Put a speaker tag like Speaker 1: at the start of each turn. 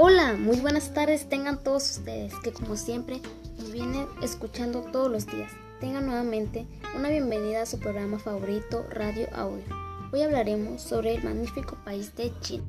Speaker 1: Hola, muy buenas tardes tengan todos ustedes que como siempre nos vienen escuchando todos los días. Tengan nuevamente una bienvenida a su programa favorito Radio Audio. Hoy hablaremos sobre el magnífico país de China.